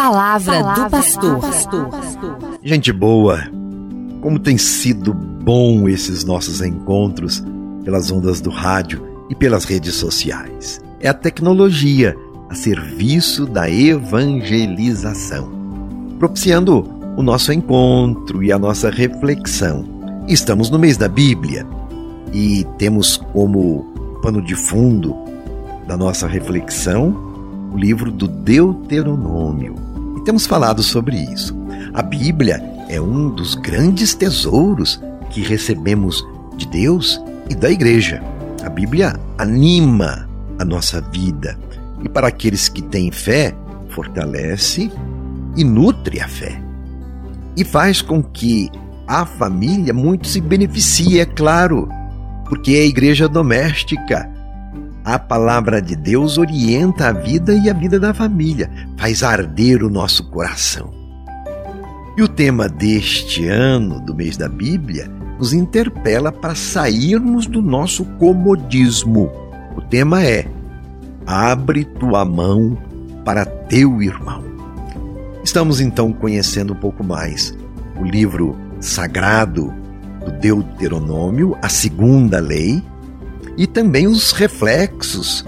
palavra, palavra do pastor. Gente boa, como tem sido bom esses nossos encontros pelas ondas do rádio e pelas redes sociais. É a tecnologia a serviço da evangelização, propiciando o nosso encontro e a nossa reflexão. Estamos no mês da Bíblia e temos como pano de fundo da nossa reflexão o livro do Deuteronômio. Temos falado sobre isso. A Bíblia é um dos grandes tesouros que recebemos de Deus e da igreja. A Bíblia anima a nossa vida e, para aqueles que têm fé, fortalece e nutre a fé. E faz com que a família muito se beneficie, é claro, porque é a igreja doméstica a palavra de Deus orienta a vida e a vida da família, faz arder o nosso coração. E o tema deste ano, do mês da Bíblia, nos interpela para sairmos do nosso comodismo. O tema é: Abre tua mão para teu irmão. Estamos então conhecendo um pouco mais o livro sagrado do Deuteronômio, a segunda lei, e também os reflexos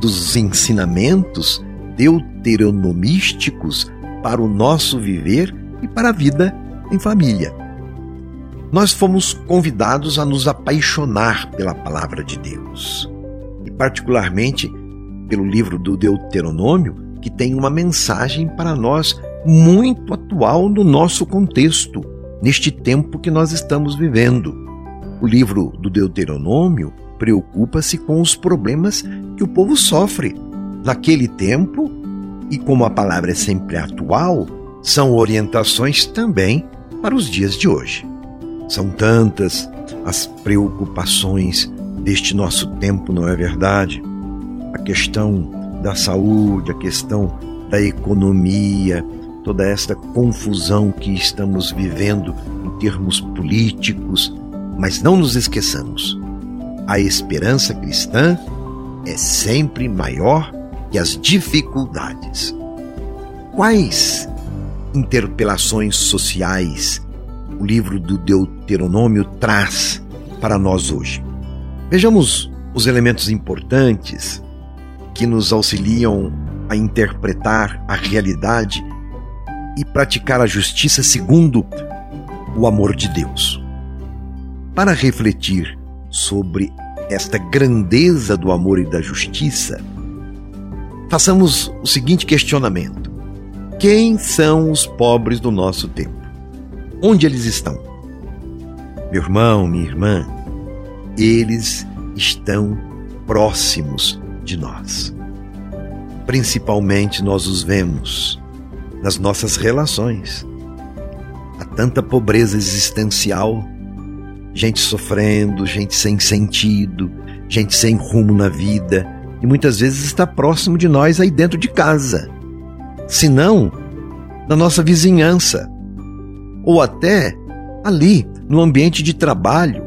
dos ensinamentos deuteronomísticos para o nosso viver e para a vida em família. Nós fomos convidados a nos apaixonar pela palavra de Deus, e particularmente pelo livro do Deuteronômio, que tem uma mensagem para nós muito atual no nosso contexto, neste tempo que nós estamos vivendo. O livro do Deuteronômio preocupa-se com os problemas que o povo sofre naquele tempo e, como a palavra é sempre atual, são orientações também para os dias de hoje. São tantas as preocupações deste nosso tempo, não é verdade? A questão da saúde, a questão da economia, toda esta confusão que estamos vivendo em termos políticos, mas não nos esqueçamos a esperança cristã é sempre maior que as dificuldades. Quais interpelações sociais o livro do Deuteronômio traz para nós hoje? Vejamos os elementos importantes que nos auxiliam a interpretar a realidade e praticar a justiça segundo o amor de Deus. Para refletir sobre esta grandeza do amor e da justiça, façamos o seguinte questionamento: Quem são os pobres do nosso tempo? Onde eles estão? Meu irmão, minha irmã, eles estão próximos de nós. Principalmente nós os vemos nas nossas relações. Há tanta pobreza existencial gente sofrendo, gente sem sentido, gente sem rumo na vida, e muitas vezes está próximo de nós aí dentro de casa. Se não, na nossa vizinhança, ou até ali no ambiente de trabalho,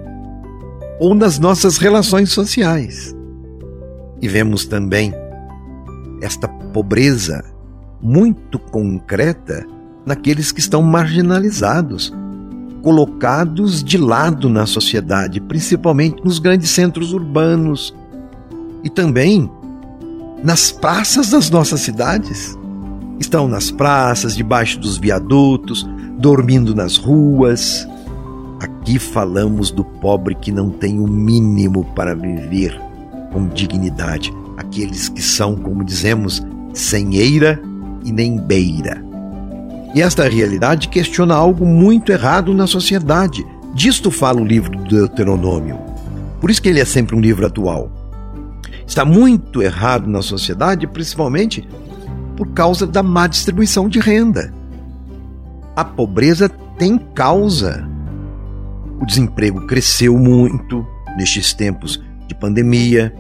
ou nas nossas relações sociais. E vemos também esta pobreza muito concreta naqueles que estão marginalizados, colocados de lado na sociedade, principalmente nos grandes centros urbanos e também nas praças das nossas cidades. Estão nas praças, debaixo dos viadutos, dormindo nas ruas. Aqui falamos do pobre que não tem o mínimo para viver com dignidade, aqueles que são, como dizemos, sem eira e nem beira. E esta realidade questiona algo muito errado na sociedade. Disto fala o livro do Deuteronômio. Por isso que ele é sempre um livro atual. Está muito errado na sociedade, principalmente por causa da má distribuição de renda. A pobreza tem causa. O desemprego cresceu muito nestes tempos de pandemia.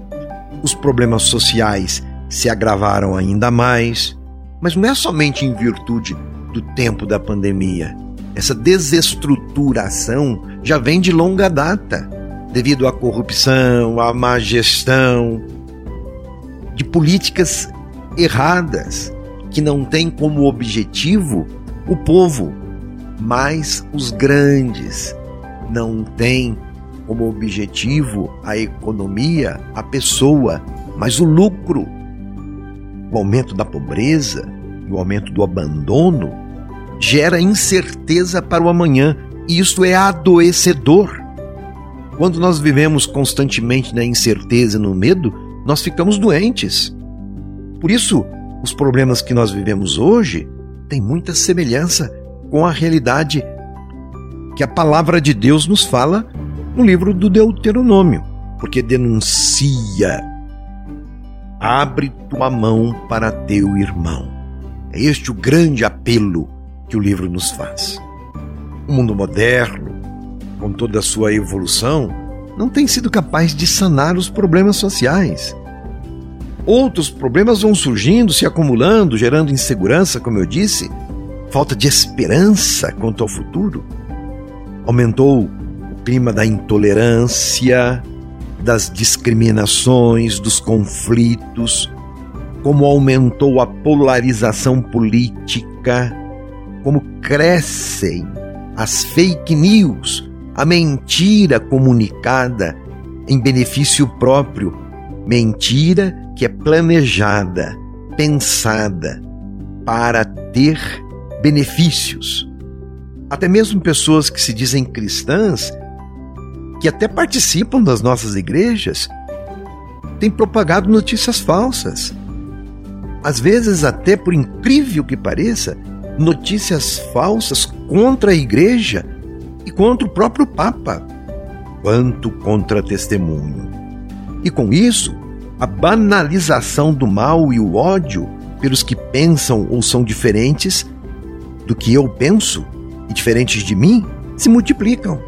Os problemas sociais se agravaram ainda mais. Mas não é somente em virtude do tempo da pandemia. Essa desestruturação já vem de longa data, devido à corrupção, à má gestão, de políticas erradas, que não tem como objetivo o povo, mas os grandes não têm como objetivo a economia, a pessoa, mas o lucro. O aumento da pobreza e o aumento do abandono gera incerteza para o amanhã, e isso é adoecedor. Quando nós vivemos constantemente na incerteza e no medo, nós ficamos doentes. Por isso, os problemas que nós vivemos hoje têm muita semelhança com a realidade que a palavra de Deus nos fala no livro do Deuteronômio, porque denuncia: abre tua mão para teu irmão. É este o grande apelo que o livro nos faz. O mundo moderno, com toda a sua evolução, não tem sido capaz de sanar os problemas sociais. Outros problemas vão surgindo, se acumulando, gerando insegurança, como eu disse, falta de esperança quanto ao futuro. Aumentou o clima da intolerância, das discriminações, dos conflitos, como aumentou a polarização política, como crescem as fake news, a mentira comunicada em benefício próprio, mentira que é planejada, pensada para ter benefícios. Até mesmo pessoas que se dizem cristãs, que até participam das nossas igrejas, têm propagado notícias falsas. Às vezes, até por incrível que pareça, notícias falsas contra a igreja e contra o próprio Papa, quanto contra testemunho. E com isso, a banalização do mal e o ódio pelos que pensam ou são diferentes do que eu penso e diferentes de mim se multiplicam.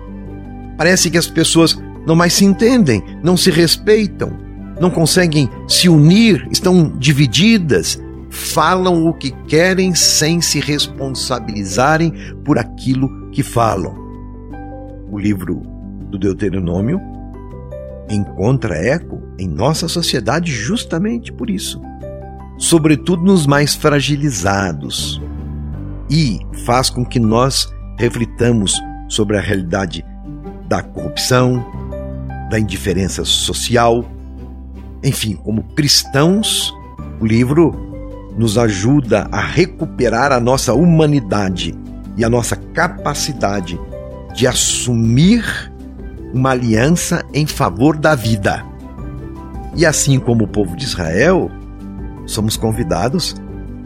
Parece que as pessoas não mais se entendem, não se respeitam, não conseguem se unir, estão divididas, falam o que querem sem se responsabilizarem por aquilo que falam. O livro do Deuteronômio encontra eco em nossa sociedade justamente por isso, sobretudo nos mais fragilizados, e faz com que nós reflitamos sobre a realidade da corrupção, da indiferença social. Enfim, como cristãos, o livro nos ajuda a recuperar a nossa humanidade e a nossa capacidade de assumir uma aliança em favor da vida. E assim como o povo de Israel, somos convidados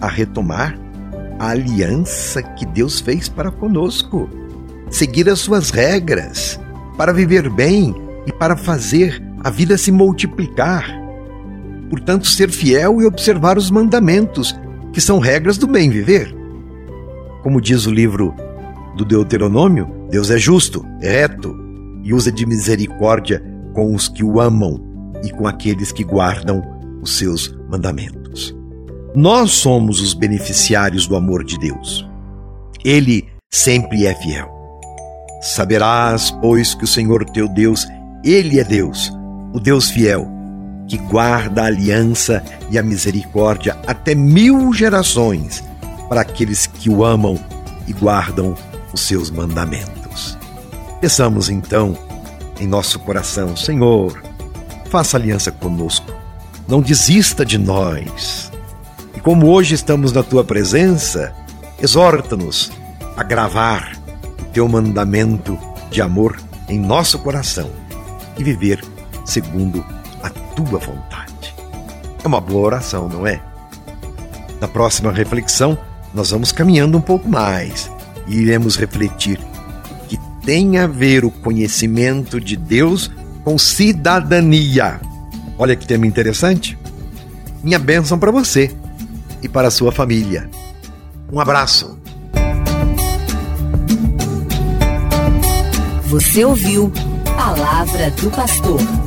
a retomar a aliança que Deus fez para conosco, seguir as suas regras para viver bem e para fazer a vida se multiplicar. Portanto, ser fiel e observar os mandamentos, que são regras do bem viver. Como diz o livro do Deuteronômio, Deus é justo, é reto e usa de misericórdia com os que o amam e com aqueles que guardam os seus mandamentos. Nós somos os beneficiários do amor de Deus. Ele sempre é fiel. Saberás, pois, que o Senhor teu Deus, Ele é Deus, o Deus fiel, que guarda a aliança e a misericórdia até mil gerações para aqueles que o amam e guardam os seus mandamentos. Peçamos então em nosso coração, Senhor, faça aliança conosco, não desista de nós como hoje estamos na tua presença, exorta-nos a gravar o teu mandamento de amor em nosso coração e viver segundo a tua vontade. É uma boa oração, não é? Na próxima reflexão, nós vamos caminhando um pouco mais e iremos refletir que tem a ver o conhecimento de Deus com cidadania. Olha que tema interessante. Minha bênção para você e para a sua família. Um abraço. Você ouviu Palavra do Pastor.